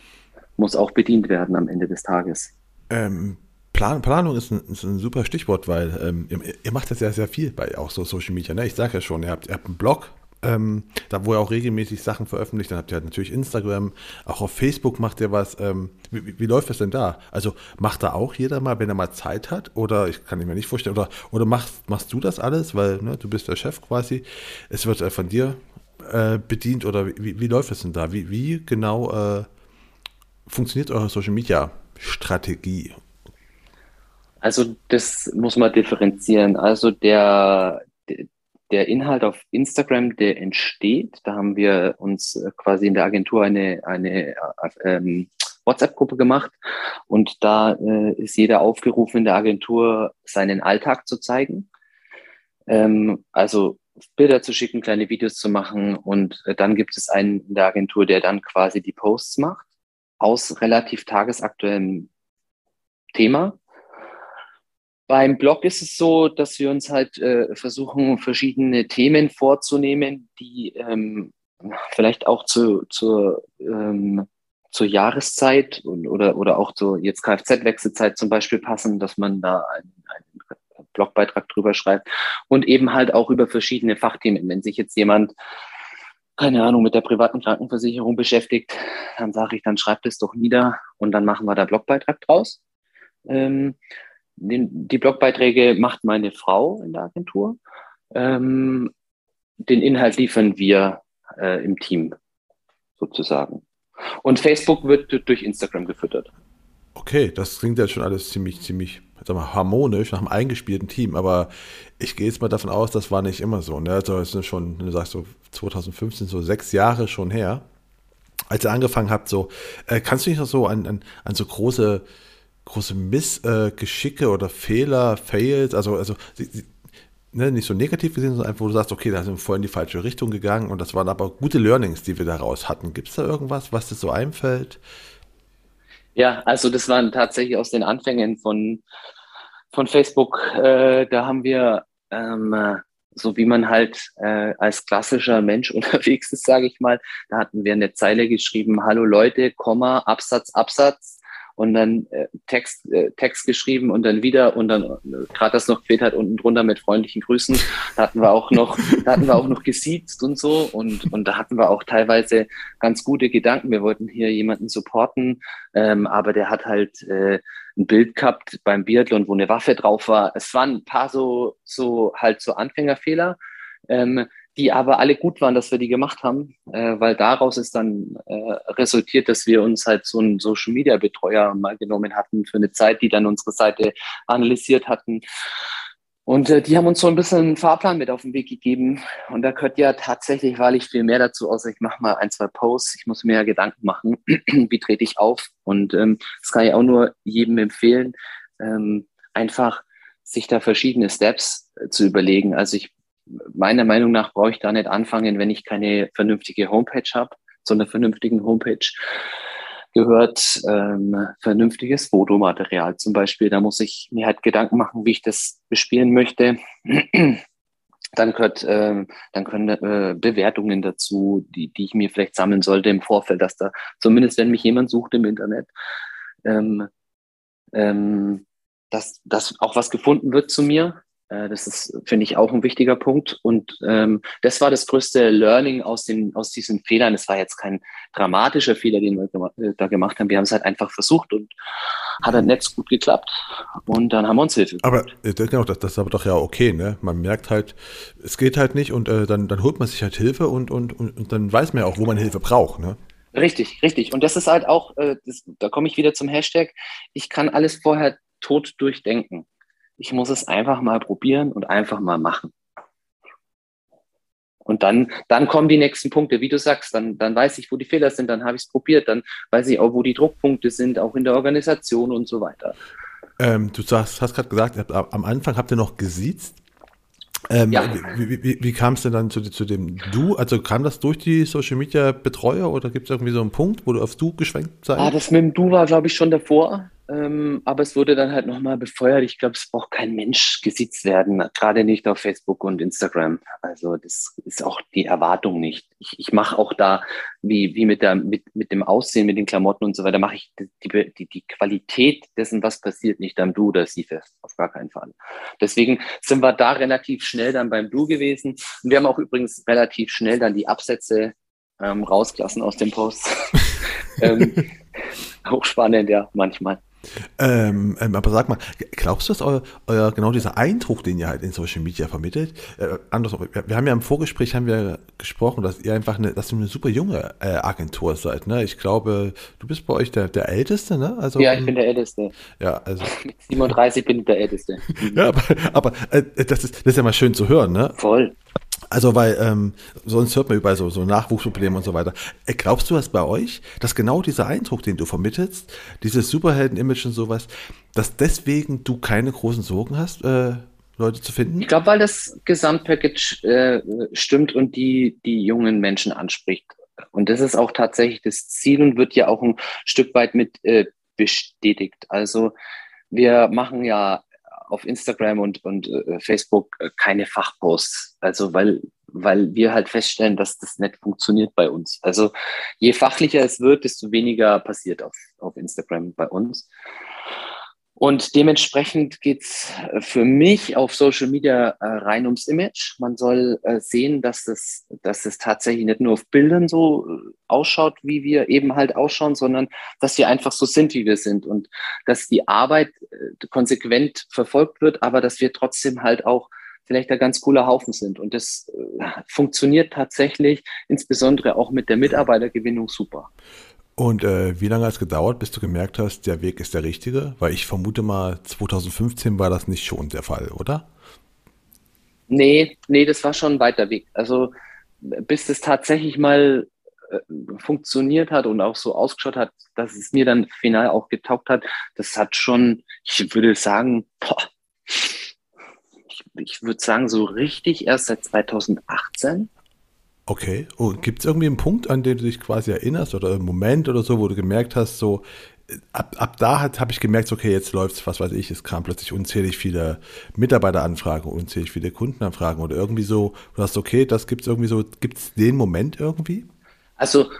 Speaker 1: Muss auch bedient werden am Ende des Tages.
Speaker 2: Ähm, Plan, Planung ist ein, ist ein, super Stichwort, weil ähm, ihr, ihr, macht das ja sehr viel bei auch so Social Media. Ne? Ich sage ja schon, ihr habt, ihr habt einen Blog, ähm, da wo er auch regelmäßig Sachen veröffentlicht, dann habt ihr halt natürlich Instagram, auch auf Facebook macht ihr was. Ähm, wie, wie, läuft das denn da? Also macht da auch jeder mal, wenn er mal Zeit hat? Oder ich kann mir nicht vorstellen, oder, oder machst, machst du das alles, weil ne, du bist der Chef quasi, es wird äh, von dir äh, bedient oder wie, wie läuft das denn da? Wie, wie genau äh, funktioniert eure Social Media Strategie?
Speaker 1: Also das muss man differenzieren. Also der, der Inhalt auf Instagram, der entsteht, da haben wir uns äh, quasi in der Agentur eine, eine äh, ähm, WhatsApp-Gruppe gemacht. Und da äh, ist jeder aufgerufen in der Agentur, seinen Alltag zu zeigen. Ähm, also Bilder zu schicken, kleine Videos zu machen. Und äh, dann gibt es einen in der Agentur, der dann quasi die Posts macht. Aus relativ tagesaktuellem Thema beim Blog ist es so, dass wir uns halt äh, versuchen, verschiedene Themen vorzunehmen, die ähm, vielleicht auch zu, zur, ähm, zur Jahreszeit und, oder, oder auch zur jetzt Kfz-Wechselzeit zum Beispiel passen, dass man da einen, einen Blogbeitrag drüber schreibt und eben halt auch über verschiedene Fachthemen. Wenn sich jetzt jemand keine Ahnung, mit der privaten Krankenversicherung beschäftigt, dann sage ich, dann schreibt es doch nieder und dann machen wir da Blogbeitrag draus. Ähm, den, die Blogbeiträge macht meine Frau in der Agentur. Ähm, den Inhalt liefern wir äh, im Team sozusagen. Und Facebook wird durch Instagram gefüttert.
Speaker 2: Okay, das klingt ja schon alles ziemlich, ziemlich sag mal, harmonisch nach einem eingespielten Team, aber ich gehe jetzt mal davon aus, das war nicht immer so. Ne? Also es sind schon, du sagst so 2015, so sechs Jahre schon her, als ihr angefangen habt, so, äh, kannst du dich noch so an, an, an so große große Missgeschicke äh, oder Fehler, Fails, also, also sie, sie, ne, nicht so negativ gesehen, sondern einfach, wo du sagst, okay, da sind wir voll in die falsche Richtung gegangen und das waren aber gute Learnings, die wir daraus hatten. Gibt es da irgendwas, was dir so einfällt?
Speaker 1: Ja, also das waren tatsächlich aus den Anfängen von, von Facebook. Äh, da haben wir, ähm, so wie man halt äh, als klassischer Mensch <laughs> unterwegs ist, sage ich mal, da hatten wir eine Zeile geschrieben, hallo Leute, Komma, Absatz, Absatz und dann äh, Text, äh, Text geschrieben und dann wieder und dann äh, gerade das noch gefehlt hat unten drunter mit freundlichen Grüßen. Da hatten wir auch noch, da hatten wir auch noch gesiezt und so und, und da hatten wir auch teilweise ganz gute Gedanken. Wir wollten hier jemanden supporten, ähm, aber der hat halt äh, ein Bild gehabt beim Biathlon, wo eine Waffe drauf war. Es waren ein paar so, so halt so Anfängerfehler. Ähm, die aber alle gut waren, dass wir die gemacht haben, äh, weil daraus ist dann äh, resultiert, dass wir uns halt so einen Social Media Betreuer mal genommen hatten für eine Zeit, die dann unsere Seite analysiert hatten. Und äh, die haben uns so ein bisschen einen Fahrplan mit auf den Weg gegeben. Und da gehört ja tatsächlich wahrlich viel mehr dazu, außer ich mache mal ein, zwei Posts. Ich muss mir ja Gedanken machen, <clears throat> wie trete ich auf. Und ähm, das kann ich auch nur jedem empfehlen, ähm, einfach sich da verschiedene Steps äh, zu überlegen. Also ich meiner Meinung nach brauche ich da nicht anfangen, wenn ich keine vernünftige Homepage habe. Zu einer vernünftigen Homepage gehört ähm, vernünftiges Fotomaterial zum Beispiel. Da muss ich mir halt Gedanken machen, wie ich das bespielen möchte. <clears throat> Dann gehört, äh, dann können äh, Bewertungen dazu, die, die ich mir vielleicht sammeln sollte im Vorfeld, dass da zumindest, wenn mich jemand sucht im Internet, ähm, ähm, dass, dass auch was gefunden wird zu mir. Äh, das ist, finde ich, auch ein wichtiger Punkt. Und ähm, das war das größte Learning aus, den, aus diesen Fehlern. Es war jetzt kein dramatischer Fehler, den wir äh, da gemacht haben. Wir haben es halt einfach versucht und hat halt nicht gut geklappt. Und dann haben wir uns Hilfe.
Speaker 2: Aber genau, das, das ist aber doch ja okay, ne? Man merkt halt, es geht halt nicht und äh, dann, dann holt man sich halt Hilfe und, und, und, und dann weiß man ja auch, wo man Hilfe braucht, ne?
Speaker 1: Richtig, richtig. Und das ist halt auch, äh, das, da komme ich wieder zum Hashtag, ich kann alles vorher tot durchdenken. Ich muss es einfach mal probieren und einfach mal machen. Und dann, dann kommen die nächsten Punkte, wie du sagst, dann, dann weiß ich, wo die Fehler sind, dann habe ich es probiert, dann weiß ich auch, wo die Druckpunkte sind, auch in der Organisation und so weiter.
Speaker 2: Ähm, du sagst, hast gerade gesagt, am Anfang habt ihr noch gesiezt. Ähm, ja. Wie, wie, wie kam es denn dann zu, zu, dem Du? Also kam das durch die Social Media Betreuer oder gibt es irgendwie so einen Punkt, wo du auf Du geschwenkt
Speaker 1: seid? Ah, das mit dem Du war, glaube ich, schon davor. Ähm, aber es wurde dann halt nochmal befeuert. Ich glaube, es braucht kein Mensch gesitzt werden, gerade nicht auf Facebook und Instagram. Also das ist auch die Erwartung nicht. Ich, ich mache auch da, wie, wie mit, der, mit, mit dem Aussehen, mit den Klamotten und so weiter, mache ich die, die, die Qualität dessen, was passiert, nicht am Du oder sie fest. Auf gar keinen Fall. Deswegen sind wir da relativ schnell dann beim Du gewesen. Und wir haben auch übrigens relativ schnell dann die Absätze ähm, rausgelassen aus dem Post. <laughs> ähm, <laughs> auch spannend, ja, manchmal.
Speaker 2: Ähm, ähm, aber sag mal, glaubst du, dass euer, euer, genau dieser Eindruck, den ihr halt in Social Media vermittelt, äh, anders, wir, wir, haben ja im Vorgespräch haben wir gesprochen, dass ihr einfach eine, dass ihr eine super junge äh, Agentur seid, ne? Ich glaube, du bist bei euch der, der Älteste, ne?
Speaker 1: Also, ja, ich bin der Älteste.
Speaker 2: Ja, also. <laughs>
Speaker 1: Mit 37 bin ich der Älteste. <laughs>
Speaker 2: ja, aber, aber äh, das, ist, das ist ja mal schön zu hören, ne?
Speaker 1: Voll.
Speaker 2: Also, weil ähm, sonst hört man überall so, so Nachwuchsprobleme und so weiter. Äh, glaubst du, dass bei euch, dass genau dieser Eindruck, den du vermittelst, dieses Superhelden-Image und sowas, dass deswegen du keine großen Sorgen hast, äh, Leute zu finden?
Speaker 1: Ich glaube, weil das Gesamtpackage äh, stimmt und die, die jungen Menschen anspricht. Und das ist auch tatsächlich das Ziel und wird ja auch ein Stück weit mit äh, bestätigt. Also wir machen ja auf Instagram und, und äh, Facebook äh, keine Fachposts. Also weil, weil wir halt feststellen, dass das nicht funktioniert bei uns. Also je fachlicher es wird, desto weniger passiert auf, auf Instagram bei uns. Und dementsprechend geht's äh, für mich auf Social Media äh, rein ums Image. Man soll äh, sehen, dass das, dass das tatsächlich nicht nur auf Bildern so ausschaut, wie wir eben halt ausschauen, sondern dass wir einfach so sind, wie wir sind und dass die Arbeit konsequent verfolgt wird, aber dass wir trotzdem halt auch vielleicht ein ganz cooler Haufen sind. Und das funktioniert tatsächlich, insbesondere auch mit der Mitarbeitergewinnung super.
Speaker 2: Und äh, wie lange hat es gedauert, bis du gemerkt hast, der Weg ist der richtige? Weil ich vermute mal, 2015 war das nicht schon der Fall, oder?
Speaker 1: Nee, nee, das war schon ein weiter Weg. Also bis das tatsächlich mal äh, funktioniert hat und auch so ausgeschaut hat, dass es mir dann final auch getaugt hat, das hat schon, ich würde sagen, boah, ich, ich würde sagen, so richtig erst seit 2018.
Speaker 2: Okay. Und gibt es irgendwie einen Punkt, an den du dich quasi erinnerst oder einen Moment oder so, wo du gemerkt hast, so ab, ab da habe ich gemerkt, okay, jetzt läuft's, was weiß ich, es kam plötzlich unzählig viele Mitarbeiteranfragen, unzählig viele Kundenanfragen oder irgendwie so, du hast okay, das gibt es irgendwie so, gibt es den Moment irgendwie?
Speaker 1: Also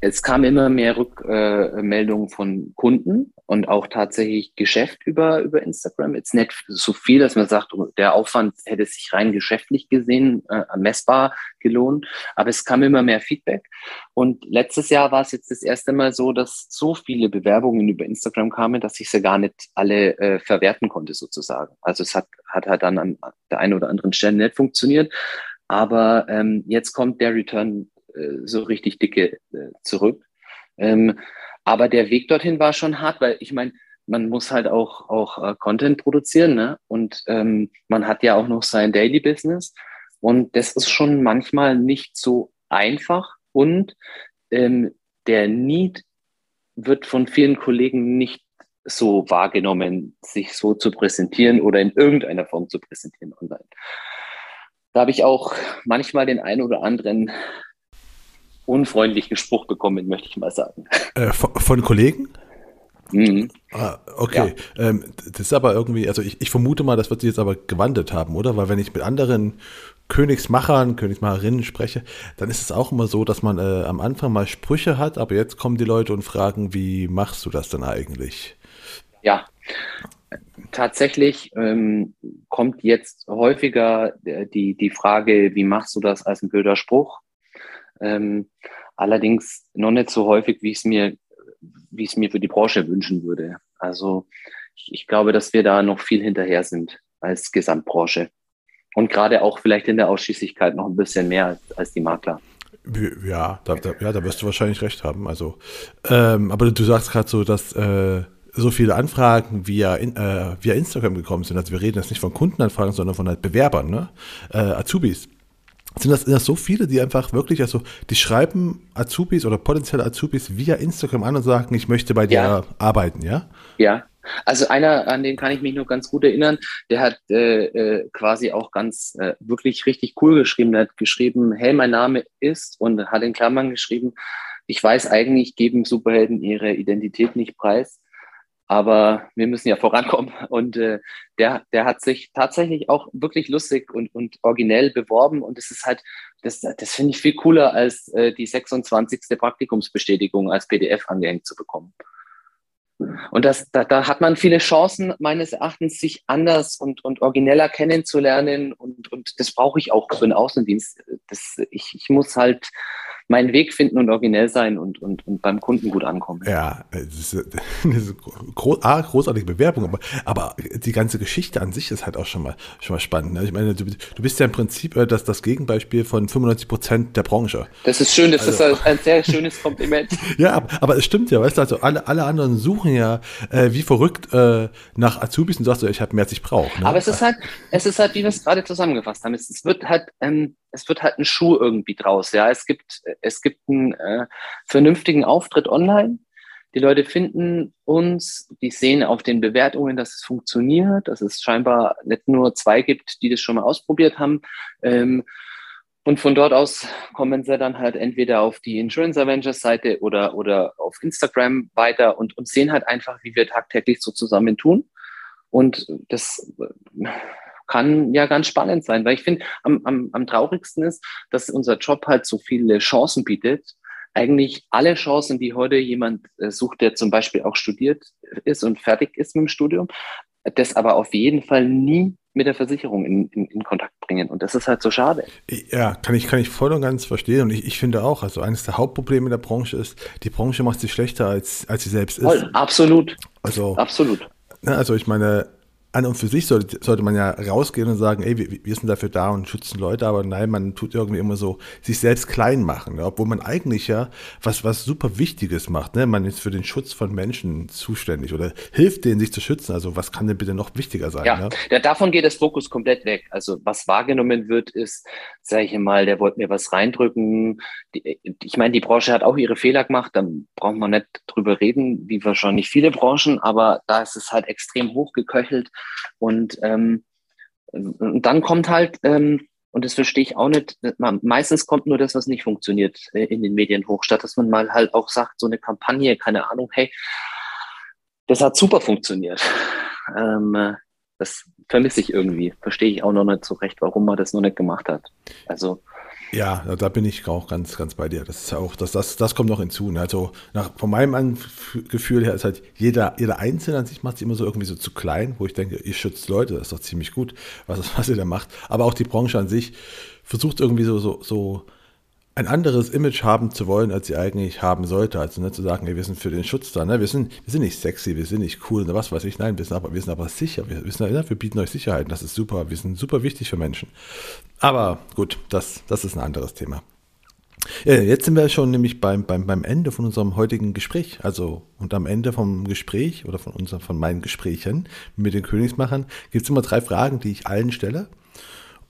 Speaker 1: es kam immer mehr Rückmeldungen von Kunden und auch tatsächlich Geschäft über, über Instagram. Jetzt nicht so viel, dass man sagt, oh, der Aufwand hätte sich rein geschäftlich gesehen, äh, messbar gelohnt. Aber es kam immer mehr Feedback. Und letztes Jahr war es jetzt das erste Mal so, dass so viele Bewerbungen über Instagram kamen, dass ich sie gar nicht alle äh, verwerten konnte, sozusagen. Also es hat, hat halt dann an der einen oder anderen Stelle nicht funktioniert. Aber ähm, jetzt kommt der Return äh, so richtig dicke äh, zurück. Ähm, aber der Weg dorthin war schon hart, weil ich meine, man muss halt auch, auch äh, Content produzieren ne? und ähm, man hat ja auch noch sein Daily Business und das ist schon manchmal nicht so einfach und ähm, der Need wird von vielen Kollegen nicht so wahrgenommen, sich so zu präsentieren oder in irgendeiner Form zu präsentieren online. Da habe ich auch manchmal den einen oder anderen unfreundlichen Spruch bekommen, möchte ich mal sagen.
Speaker 2: Äh, von, von, Kollegen? Mhm. Ah, okay. Ja. Ähm, das ist aber irgendwie, also ich, ich, vermute mal, das wird sich jetzt aber gewandelt haben, oder? Weil wenn ich mit anderen Königsmachern, Königsmacherinnen spreche, dann ist es auch immer so, dass man äh, am Anfang mal Sprüche hat, aber jetzt kommen die Leute und fragen, wie machst du das denn eigentlich?
Speaker 1: Ja, tatsächlich ähm, kommt jetzt häufiger äh, die, die Frage, wie machst du das als ein blöder Spruch? Ähm, allerdings noch nicht so häufig, wie ich es mir, wie ich es mir für die Branche wünschen würde. Also ich, ich glaube, dass wir da noch viel hinterher sind als Gesamtbranche. Und gerade auch vielleicht in der Ausschließlichkeit noch ein bisschen mehr als, als die Makler.
Speaker 2: Ja da, da, ja, da wirst du wahrscheinlich recht haben. Also, ähm, aber du sagst gerade so, dass äh, so viele Anfragen via, in, äh, via Instagram gekommen sind. Also wir reden jetzt nicht von Kundenanfragen, sondern von halt Bewerbern, ne? Äh, Azubis sind das, sind das so viele, die einfach wirklich, also die schreiben Azubis oder potenzielle Azubis via Instagram an und sagen, ich möchte bei dir ja. arbeiten, ja?
Speaker 1: Ja. Also einer, an den kann ich mich nur ganz gut erinnern, der hat äh, äh, quasi auch ganz äh, wirklich richtig cool geschrieben. Der hat geschrieben, hey, mein Name ist und hat in Klammern geschrieben, ich weiß eigentlich, geben Superhelden ihre Identität nicht preis aber wir müssen ja vorankommen. Und äh, der, der hat sich tatsächlich auch wirklich lustig und, und originell beworben. Und das ist halt, das, das finde ich viel cooler, als äh, die 26. Praktikumsbestätigung als PDF angehängt zu bekommen. Und das, da, da hat man viele Chancen, meines Erachtens, sich anders und, und origineller kennenzulernen. Und, und das brauche ich auch für den Außendienst. Das, ich, ich muss halt meinen Weg finden und originell sein und, und, und beim Kunden gut ankommen.
Speaker 2: Ja, <laughs> das ist, das ist groß, A, großartige Bewerbung, aber, aber die ganze Geschichte an sich ist halt auch schon mal, schon mal spannend. Ne? Ich meine, du, du bist ja im Prinzip äh, das, das Gegenbeispiel von 95 Prozent der Branche.
Speaker 1: Das ist schön, das also, ist ein sehr schönes Kompliment. <laughs>
Speaker 2: ja, aber, aber es stimmt ja, weißt du, also alle, alle anderen suchen ja äh, wie verrückt äh, nach Azubis und sagst du, ich habe mehr, als ich brauche.
Speaker 1: Ne? Aber es ist halt, es ist halt, wie wir es gerade zusammengefasst haben, es, es wird halt ähm, es wird halt ein Schuh irgendwie draus. Ja, es gibt, es gibt einen äh, vernünftigen Auftritt online. Die Leute finden uns, die sehen auf den Bewertungen, dass es funktioniert, dass es scheinbar nicht nur zwei gibt, die das schon mal ausprobiert haben. Ähm, und von dort aus kommen sie dann halt entweder auf die Insurance Avengers Seite oder, oder auf Instagram weiter und, und sehen halt einfach, wie wir tagtäglich so zusammen tun. Und das kann ja ganz spannend sein, weil ich finde, am, am, am traurigsten ist, dass unser Job halt so viele Chancen bietet. Eigentlich alle Chancen, die heute jemand äh, sucht, der zum Beispiel auch studiert ist und fertig ist mit dem Studium, das aber auf jeden Fall nie mit der Versicherung in, in, in, Kontakt bringen. Und das ist halt so schade.
Speaker 2: Ja, kann ich, kann ich voll und ganz verstehen. Und ich, ich finde auch, also eines der Hauptprobleme der Branche ist, die Branche macht sich schlechter, als, als sie selbst ist. Voll,
Speaker 1: absolut. Also, absolut.
Speaker 2: Ne, also ich meine, an und für sich sollte, sollte man ja rausgehen und sagen, ey, wir, wir, sind dafür da und schützen Leute, aber nein, man tut irgendwie immer so sich selbst klein machen, ne? obwohl man eigentlich ja was, was super Wichtiges macht. Ne? Man ist für den Schutz von Menschen zuständig oder hilft denen, sich zu schützen. Also was kann denn bitte noch wichtiger sein?
Speaker 1: Ja, ne? davon geht das Fokus komplett weg. Also was wahrgenommen wird, ist, sage ich mal, der wollte mir was reindrücken. Die, ich meine, die Branche hat auch ihre Fehler gemacht, dann braucht man nicht drüber reden, wie wahrscheinlich viele Branchen, aber da ist es halt extrem hochgeköchelt und, ähm, dann kommt halt, ähm, und das verstehe ich auch nicht, meistens kommt nur das, was nicht funktioniert, äh, in den Medien hoch, statt dass man mal halt auch sagt, so eine Kampagne, keine Ahnung, hey, das hat super funktioniert. <laughs> Ähm, äh, das vermisse ich irgendwie. Verstehe ich auch noch nicht so recht, warum man das noch nicht gemacht hat. Also
Speaker 2: Ja, da bin ich auch ganz, ganz bei dir. Das ist auch, das, das, das kommt noch hinzu. Ne? Also nach, von meinem Gefühl her ist halt jeder, jeder Einzelne an sich macht sich immer so irgendwie so zu klein, wo ich denke, ihr schützt Leute, das ist doch ziemlich gut, was, <laughs> was ihr da macht. Aber auch die Branche an sich versucht irgendwie so, so, so ein anderes Image haben zu wollen, als sie eigentlich haben sollte. Also nicht zu sagen, ey, wir sind für den Schutz da, ne? wir, sind, wir sind nicht sexy, wir sind nicht cool oder was weiß ich. Nein, wir sind aber, wir sind aber sicher. Wir, wir, sind, ja, wir bieten euch Sicherheit, das ist super. Wir sind super wichtig für Menschen. Aber gut, das, das ist ein anderes Thema. Jetzt sind wir schon nämlich beim, beim, beim Ende von unserem heutigen Gespräch. Also, und am Ende vom Gespräch oder von, unser, von meinen Gesprächen mit den Königsmachern gibt es immer drei Fragen, die ich allen stelle.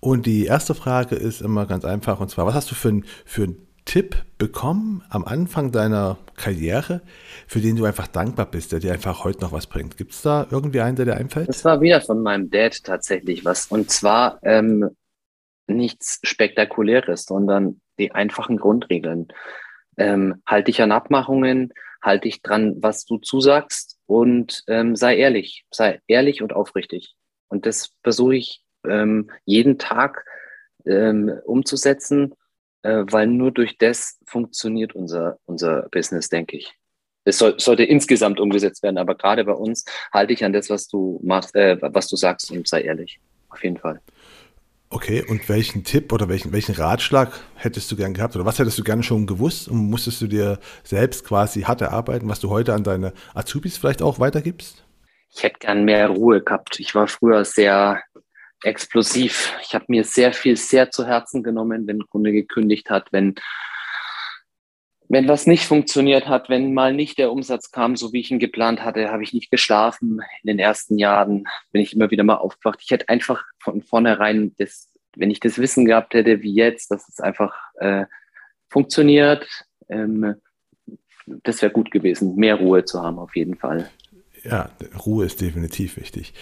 Speaker 2: Und die erste Frage ist immer ganz einfach, und zwar, was hast du für, für einen Tipp bekommen am Anfang deiner Karriere, für den du einfach dankbar bist, der dir einfach heute noch was bringt? Gibt es da irgendwie einen, der dir einfällt?
Speaker 1: Das war wieder von meinem Dad tatsächlich was. Und zwar ähm, nichts Spektakuläres, sondern die einfachen Grundregeln. Ähm, halt dich an Abmachungen, halt dich dran, was du zusagst und ähm, sei ehrlich, sei ehrlich und aufrichtig. Und das versuche ich ähm, jeden Tag ähm, umzusetzen, äh, weil nur durch das funktioniert unser, unser Business, denke ich. Es soll, sollte insgesamt umgesetzt werden, aber gerade bei uns halte ich an das, was du machst, äh, was du sagst und sei ehrlich. Auf jeden Fall.
Speaker 2: Okay, und welchen Tipp oder welchen, welchen Ratschlag hättest du gern gehabt oder was hättest du gerne schon gewusst und musstest du dir selbst quasi hart erarbeiten, was du heute an deine Azubis vielleicht auch weitergibst?
Speaker 1: Ich hätte gern mehr Ruhe gehabt. Ich war früher sehr explosiv. Ich habe mir sehr viel sehr zu Herzen genommen, wenn ein Kunde gekündigt hat, wenn wenn was nicht funktioniert hat, wenn mal nicht der Umsatz kam, so wie ich ihn geplant hatte, habe ich nicht geschlafen. In den ersten Jahren bin ich immer wieder mal aufgewacht. Ich hätte einfach von vornherein, das, wenn ich das Wissen gehabt hätte, wie jetzt, dass es einfach äh, funktioniert, ähm, das wäre gut gewesen, mehr Ruhe zu haben auf jeden Fall.
Speaker 2: Ja, Ruhe ist definitiv wichtig.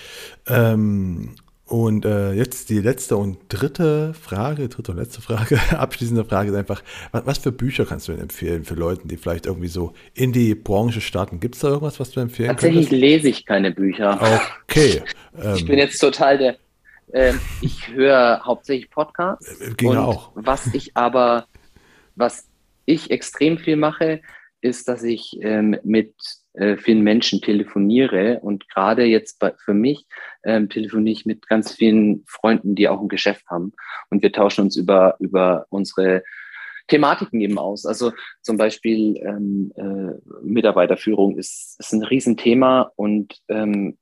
Speaker 2: Ähm, und äh, jetzt die letzte und dritte Frage, dritte und letzte Frage, <laughs> abschließende Frage ist einfach, was, was, für Bücher kannst du denn empfehlen für Leute, die vielleicht irgendwie so in die Branche starten? Gibt es da irgendwas, was du empfehlen
Speaker 1: Tatsächlich könntest? lese ich keine Bücher.
Speaker 2: Okay. <laughs>
Speaker 1: ich ähm, bin jetzt total der, äh, ich höre hauptsächlich Podcasts.
Speaker 2: Äh, ging auch.
Speaker 1: Was ich aber, was ich extrem viel mache, ist, dass ich ähm, mit äh, vielen Menschen telefoniere und gerade jetzt bei, für mich ähm, telefoniere ich mit ganz vielen Freunden, die auch ein Geschäft haben und wir tauschen uns über, über unsere Thematiken eben aus. Also zum Beispiel ähm, äh, Mitarbeiterführung ist, ist ein Riesenthema und ähm,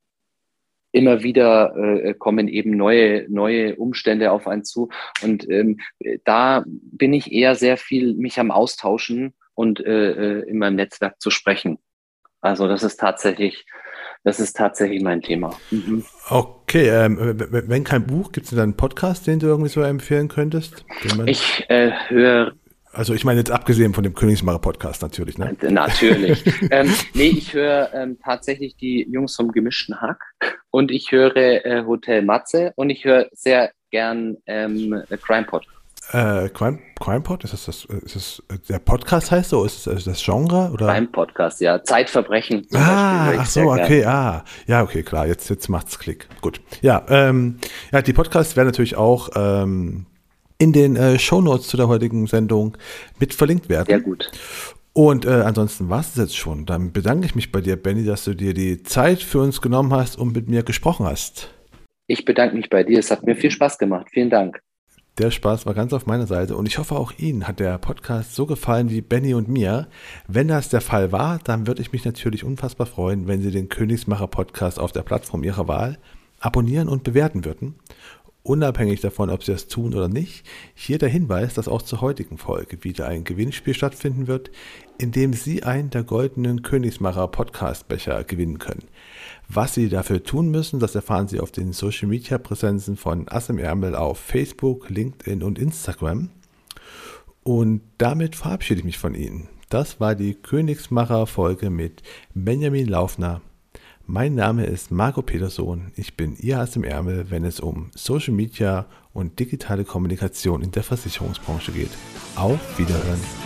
Speaker 1: immer wieder äh, kommen eben neue, neue Umstände auf einen zu. Und ähm, da bin ich eher sehr viel mich am Austauschen und äh, äh in meinem Netzwerk zu sprechen. Also das ist tatsächlich, das ist tatsächlich mein Thema. Mhm.
Speaker 2: Okay, ähm, wenn kein Buch, gibt es denn einen Podcast, den du irgendwie so empfehlen könntest?
Speaker 1: Ich äh, höre
Speaker 2: also ich meine jetzt abgesehen von dem Königsmacher Podcast natürlich, ne?
Speaker 1: Äh, natürlich. <laughs> ähm, nee, ich höre ähm, tatsächlich die Jungs vom gemischten Hack und ich höre äh, Hotel Matze und ich höre sehr gern ähm, Crime Podcast.
Speaker 2: Äh, Crime, Crime Pod, ist das, das, ist das der Podcast heißt so? Ist das, ist das Genre? Oder?
Speaker 1: Crime Podcast, ja. Zeitverbrechen.
Speaker 2: ah, ach so, okay, gern. ah. Ja, okay, klar, jetzt, jetzt macht's Klick. Gut. Ja, ähm, ja, die Podcasts werden natürlich auch ähm, in den äh, Shownotes zu der heutigen Sendung mit verlinkt werden.
Speaker 1: Sehr gut.
Speaker 2: Und äh, ansonsten war es jetzt schon. Dann bedanke ich mich bei dir, Benny, dass du dir die Zeit für uns genommen hast und mit mir gesprochen hast.
Speaker 1: Ich bedanke mich bei dir. Es hat mir viel Spaß gemacht. Vielen Dank.
Speaker 2: Der Spaß war ganz auf meiner Seite und ich hoffe auch Ihnen hat der Podcast so gefallen wie Benny und mir. Wenn das der Fall war, dann würde ich mich natürlich unfassbar freuen, wenn Sie den Königsmacher Podcast auf der Plattform Ihrer Wahl abonnieren und bewerten würden. Unabhängig davon, ob Sie das tun oder nicht, hier der Hinweis, dass auch zur heutigen Folge wieder ein Gewinnspiel stattfinden wird, in dem Sie einen der goldenen Königsmacher Podcastbecher gewinnen können. Was Sie dafür tun müssen, das erfahren Sie auf den Social Media Präsenzen von Ass im Ärmel auf Facebook, LinkedIn und Instagram. Und damit verabschiede ich mich von Ihnen. Das war die Königsmacher-Folge mit Benjamin Laufner. Mein Name ist Marco Peterson. Ich bin Ihr Ass im Ärmel, wenn es um Social Media und digitale Kommunikation in der Versicherungsbranche geht. Auf Wiederhören.